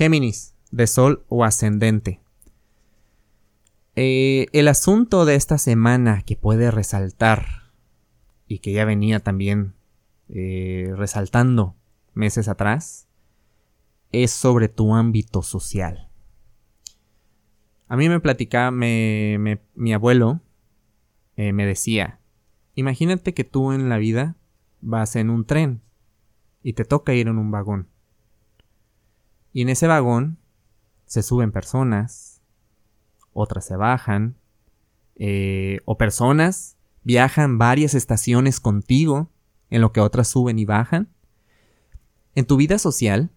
Géminis, de Sol o ascendente. Eh, el asunto de esta semana que puede resaltar y que ya venía también eh, resaltando meses atrás es sobre tu ámbito social. A mí me platicaba, mi abuelo eh, me decía, imagínate que tú en la vida vas en un tren y te toca ir en un vagón. Y en ese vagón se suben personas, otras se bajan, eh, o personas viajan varias estaciones contigo, en lo que otras suben y bajan. En tu vida social,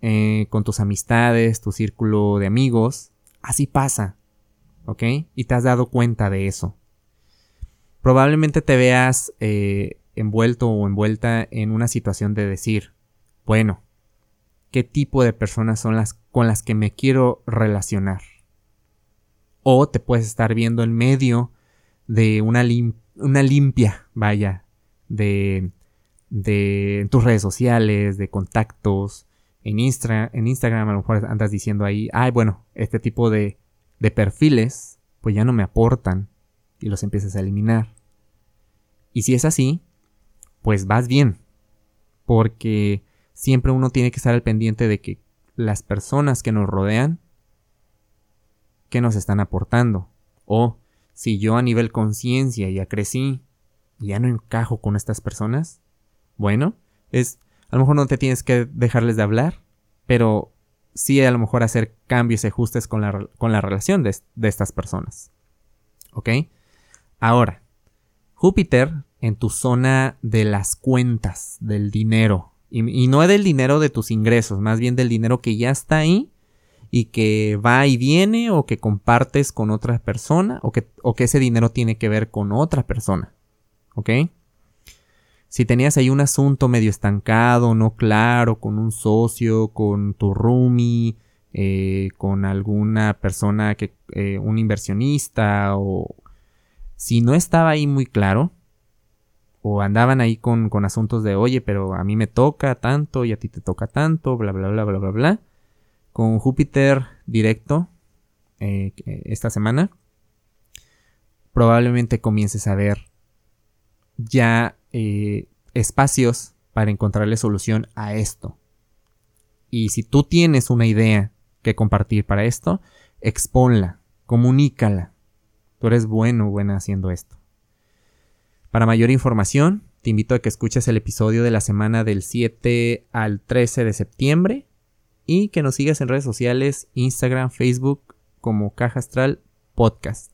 eh, con tus amistades, tu círculo de amigos, Así pasa. ¿Ok? Y te has dado cuenta de eso. Probablemente te veas eh, envuelto o envuelta en una situación de decir, bueno, ¿qué tipo de personas son las con las que me quiero relacionar? O te puedes estar viendo en medio de una, una limpia, vaya, de, de tus redes sociales, de contactos, en, en Instagram a lo mejor andas diciendo ahí, ay, bueno, este tipo de, de perfiles pues ya no me aportan y los empiezas a eliminar. Y si es así, pues vas bien, porque siempre uno tiene que estar al pendiente de que las personas que nos rodean, que nos están aportando. O si yo a nivel conciencia ya crecí y ya no encajo con estas personas, bueno, es a lo mejor no te tienes que dejarles de hablar, pero sí a lo mejor hacer cambios y ajustes con la, con la relación de, estas personas. ¿Ok? Ahora, Júpiter en tu zona de las cuentas, del dinero. Y, y, no del dinero de tus ingresos, más bien del dinero que ya está ahí y que va y viene o que compartes con otra persona o que, o que ese dinero tiene que ver con otra persona. ¿Ok? si tenías ahí un asunto medio estancado, no claro, con un socio, con tu roomie, eh, con alguna persona que, eh, un inversionista, o si no estaba ahí muy claro, o andaban ahí con, con asuntos de, oye, pero a mí me toca tanto y a ti te toca tanto, bla, bla, bla, bla, bla, bla, con Júpiter directo eh, esta semana, probablemente comiences a ver ya eh, espacios para encontrarle solución a esto. Y si tú tienes una idea que compartir para esto, exponla, comunícala. Tú eres bueno o buena haciendo esto. Para mayor información, te invito a que escuches el episodio de la semana del 7 al 13 de septiembre y que nos sigas en redes sociales, Instagram, Facebook como Caja Astral Podcast.